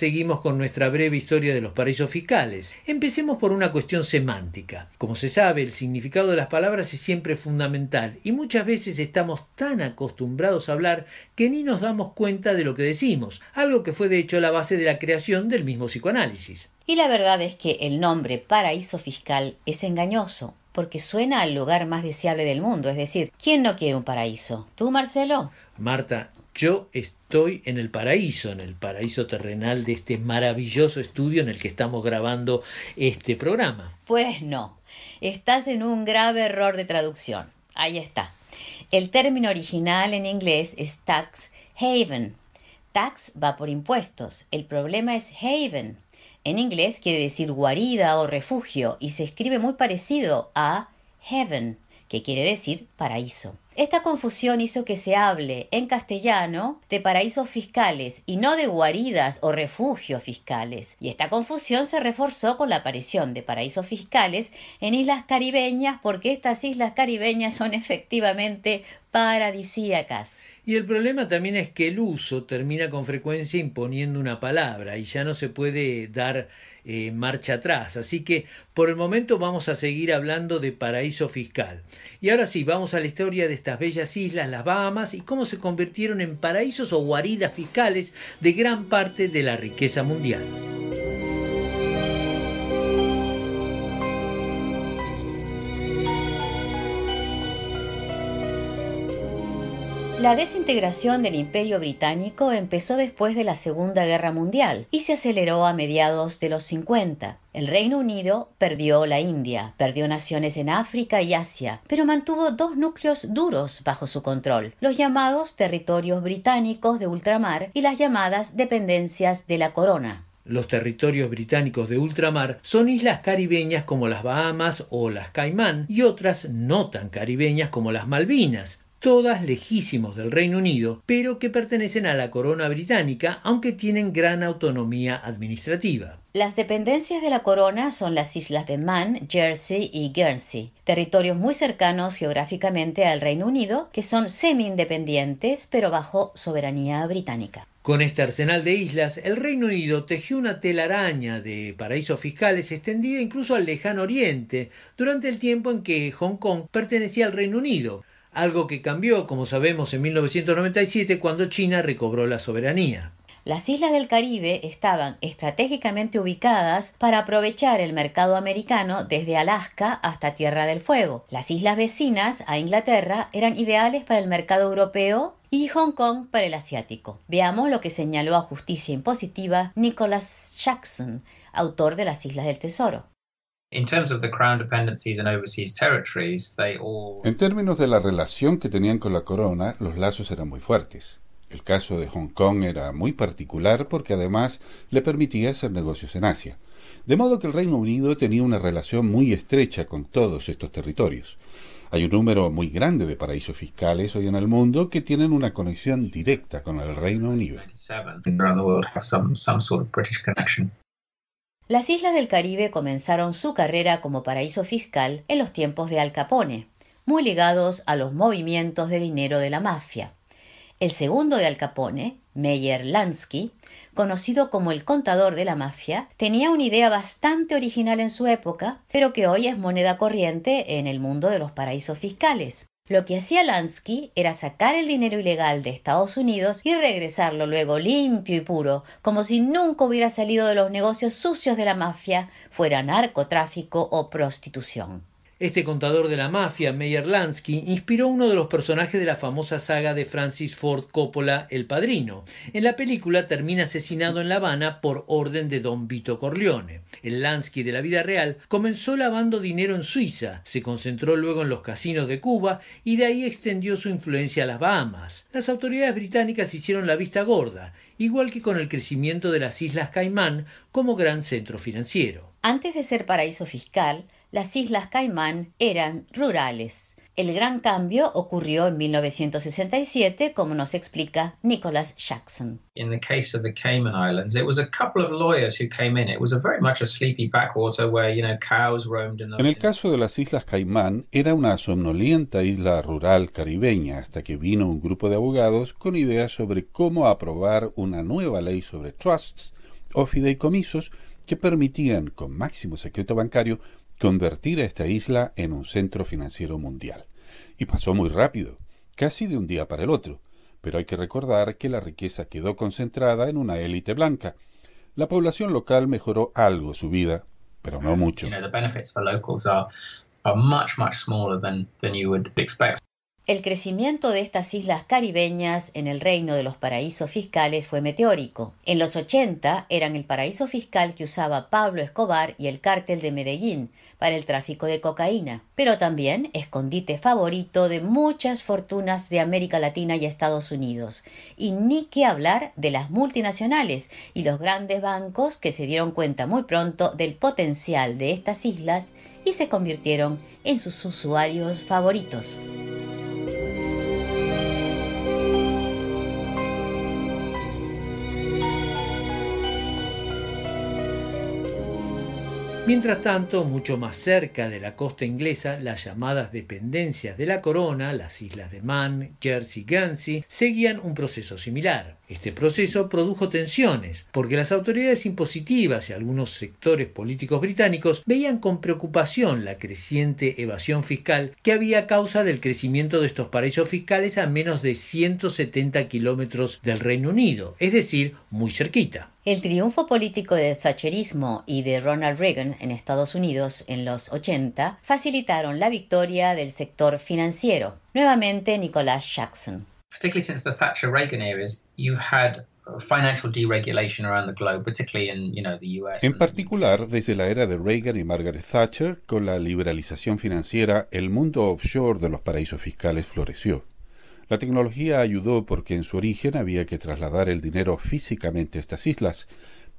Seguimos con nuestra breve historia de los paraísos fiscales. Empecemos por una cuestión semántica. Como se sabe, el significado de las palabras es siempre fundamental y muchas veces estamos tan acostumbrados a hablar que ni nos damos cuenta de lo que decimos, algo que fue de hecho la base de la creación del mismo psicoanálisis. Y la verdad es que el nombre paraíso fiscal es engañoso, porque suena al lugar más deseable del mundo, es decir, ¿quién no quiere un paraíso? ¿Tú, Marcelo? Marta, yo estoy en el paraíso, en el paraíso terrenal de este maravilloso estudio en el que estamos grabando este programa. Pues no, estás en un grave error de traducción. Ahí está. El término original en inglés es tax haven. Tax va por impuestos. El problema es haven. En inglés quiere decir guarida o refugio y se escribe muy parecido a heaven, que quiere decir paraíso. Esta confusión hizo que se hable en castellano de paraísos fiscales y no de guaridas o refugios fiscales. Y esta confusión se reforzó con la aparición de paraísos fiscales en islas caribeñas porque estas islas caribeñas son efectivamente paradisíacas. Y el problema también es que el uso termina con frecuencia imponiendo una palabra y ya no se puede dar eh, marcha atrás. Así que por el momento vamos a seguir hablando de paraíso fiscal. Y ahora sí, vamos a la historia de estas bellas islas, las Bahamas, y cómo se convirtieron en paraísos o guaridas fiscales de gran parte de la riqueza mundial. La desintegración del Imperio británico empezó después de la Segunda Guerra Mundial y se aceleró a mediados de los 50. El Reino Unido perdió la India, perdió naciones en África y Asia, pero mantuvo dos núcleos duros bajo su control, los llamados territorios británicos de ultramar y las llamadas dependencias de la corona. Los territorios británicos de ultramar son islas caribeñas como las Bahamas o las Caimán y otras no tan caribeñas como las Malvinas, todas lejísimos del Reino Unido, pero que pertenecen a la corona británica, aunque tienen gran autonomía administrativa. Las dependencias de la corona son las islas de Man, Jersey y Guernsey, territorios muy cercanos geográficamente al Reino Unido, que son semi-independientes pero bajo soberanía británica. Con este arsenal de islas, el Reino Unido tejió una telaraña de paraísos fiscales extendida incluso al lejano oriente, durante el tiempo en que Hong Kong pertenecía al Reino Unido, algo que cambió, como sabemos, en 1997 cuando China recobró la soberanía. Las islas del Caribe estaban estratégicamente ubicadas para aprovechar el mercado americano desde Alaska hasta Tierra del Fuego. Las islas vecinas a Inglaterra eran ideales para el mercado europeo y Hong Kong para el asiático. Veamos lo que señaló a Justicia Impositiva Nicholas Jackson, autor de las Islas del Tesoro. En términos de la relación que tenían con la corona, los lazos eran muy fuertes. El caso de Hong Kong era muy particular porque además le permitía hacer negocios en Asia. De modo que el Reino Unido tenía una relación muy estrecha con todos estos territorios. Hay un número muy grande de paraísos fiscales hoy en el mundo que tienen una conexión directa con el Reino Unido. Las islas del Caribe comenzaron su carrera como paraíso fiscal en los tiempos de Al Capone, muy ligados a los movimientos de dinero de la mafia. El segundo de Al Capone, Meyer Lansky, conocido como el contador de la mafia, tenía una idea bastante original en su época, pero que hoy es moneda corriente en el mundo de los paraísos fiscales. Lo que hacía Lansky era sacar el dinero ilegal de Estados Unidos y regresarlo luego limpio y puro, como si nunca hubiera salido de los negocios sucios de la mafia, fuera narcotráfico o prostitución. Este contador de la mafia, Meyer Lansky, inspiró uno de los personajes de la famosa saga de Francis Ford Coppola, El Padrino. En la película termina asesinado en La Habana por orden de Don Vito Corleone. El Lansky de la vida real comenzó lavando dinero en Suiza, se concentró luego en los casinos de Cuba y de ahí extendió su influencia a las Bahamas. Las autoridades británicas hicieron la vista gorda, igual que con el crecimiento de las Islas Caimán como gran centro financiero. Antes de ser paraíso fiscal, las Islas Caimán eran rurales. El gran cambio ocurrió en 1967, como nos explica Nicholas Jackson. En el caso de las Islas Caimán, era una somnolienta isla rural caribeña hasta que vino un grupo de abogados con ideas sobre cómo aprobar una nueva ley sobre trusts o fideicomisos que permitían, con máximo secreto bancario, convertir a esta isla en un centro financiero mundial. Y pasó muy rápido, casi de un día para el otro, pero hay que recordar que la riqueza quedó concentrada en una élite blanca. La población local mejoró algo su vida, pero no mucho. El crecimiento de estas islas caribeñas en el reino de los paraísos fiscales fue meteórico. En los 80 eran el paraíso fiscal que usaba Pablo Escobar y el cártel de Medellín para el tráfico de cocaína, pero también escondite favorito de muchas fortunas de América Latina y Estados Unidos. Y ni qué hablar de las multinacionales y los grandes bancos que se dieron cuenta muy pronto del potencial de estas islas y se convirtieron en sus usuarios favoritos. Mientras tanto, mucho más cerca de la costa inglesa, las llamadas dependencias de la corona, las islas de Man, Jersey y Guernsey, seguían un proceso similar. Este proceso produjo tensiones, porque las autoridades impositivas y algunos sectores políticos británicos veían con preocupación la creciente evasión fiscal que había causa del crecimiento de estos paraísos fiscales a menos de 170 kilómetros del Reino Unido, es decir, muy cerquita. El triunfo político del Thatcherismo y de Ronald Reagan en Estados Unidos en los 80 facilitaron la victoria del sector financiero. Nuevamente Nicholas Jackson. Particularly since the Thatcher Reagan eras, you've had financial deregulation around the globe, particularly in, you know, the US. En particular, desde la era de Reagan y Margaret Thatcher, con la liberalización financiera, el mundo offshore de los paraísos fiscales floreció. La tecnología ayudó porque en su origen había que trasladar el dinero físicamente a estas islas,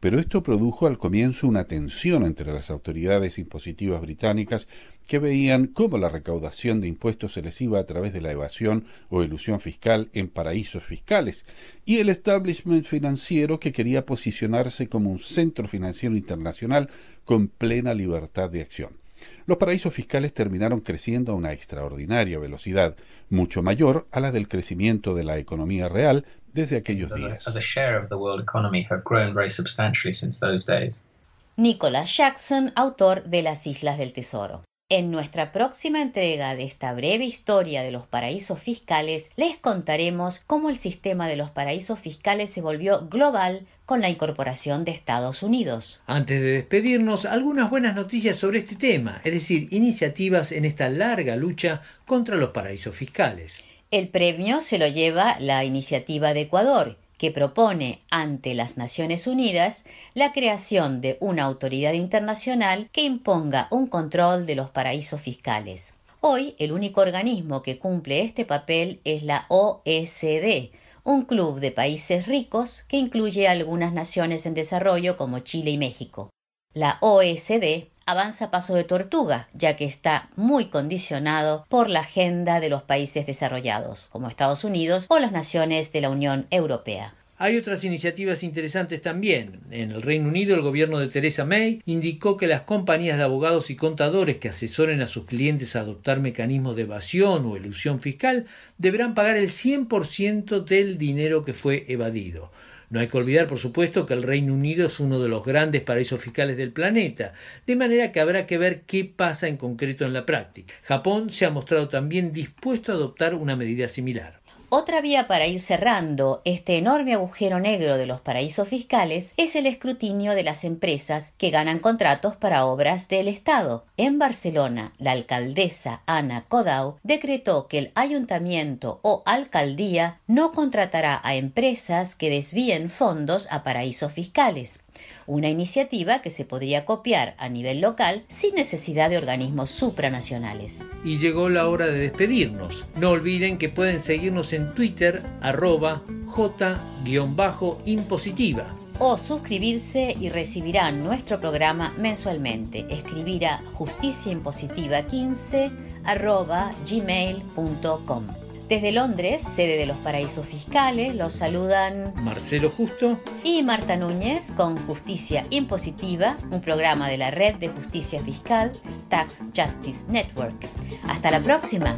pero esto produjo al comienzo una tensión entre las autoridades impositivas británicas que veían cómo la recaudación de impuestos se les iba a través de la evasión o ilusión fiscal en paraísos fiscales, y el establishment financiero que quería posicionarse como un centro financiero internacional con plena libertad de acción. Los paraísos fiscales terminaron creciendo a una extraordinaria velocidad, mucho mayor a la del crecimiento de la economía real desde aquellos días. Nicholas Jackson, autor de Las Islas del Tesoro. En nuestra próxima entrega de esta breve historia de los paraísos fiscales, les contaremos cómo el sistema de los paraísos fiscales se volvió global con la incorporación de Estados Unidos. Antes de despedirnos, algunas buenas noticias sobre este tema, es decir, iniciativas en esta larga lucha contra los paraísos fiscales. El premio se lo lleva la iniciativa de Ecuador, que propone ante las Naciones Unidas la creación de una autoridad internacional que imponga un control de los paraísos fiscales. Hoy el único organismo que cumple este papel es la OSD, un club de países ricos que incluye algunas naciones en desarrollo como Chile y México. La OSD avanza a paso de tortuga, ya que está muy condicionado por la agenda de los países desarrollados, como Estados Unidos o las naciones de la Unión Europea. Hay otras iniciativas interesantes también. En el Reino Unido, el gobierno de Theresa May indicó que las compañías de abogados y contadores que asesoren a sus clientes a adoptar mecanismos de evasión o ilusión fiscal deberán pagar el 100% del dinero que fue evadido. No hay que olvidar, por supuesto, que el Reino Unido es uno de los grandes paraísos fiscales del planeta, de manera que habrá que ver qué pasa en concreto en la práctica. Japón se ha mostrado también dispuesto a adoptar una medida similar. Otra vía para ir cerrando este enorme agujero negro de los paraísos fiscales es el escrutinio de las empresas que ganan contratos para obras del Estado. En Barcelona, la alcaldesa Ana Codau decretó que el ayuntamiento o alcaldía no contratará a empresas que desvíen fondos a paraísos fiscales una iniciativa que se podría copiar a nivel local sin necesidad de organismos supranacionales. Y llegó la hora de despedirnos. No olviden que pueden seguirnos en Twitter arroba j-impositiva o suscribirse y recibirán nuestro programa mensualmente. Escribir a justiciaimpositiva15 arroba gmail.com. Desde Londres, sede de los paraísos fiscales, los saludan Marcelo Justo y Marta Núñez con Justicia Impositiva, un programa de la Red de Justicia Fiscal Tax Justice Network. Hasta la próxima.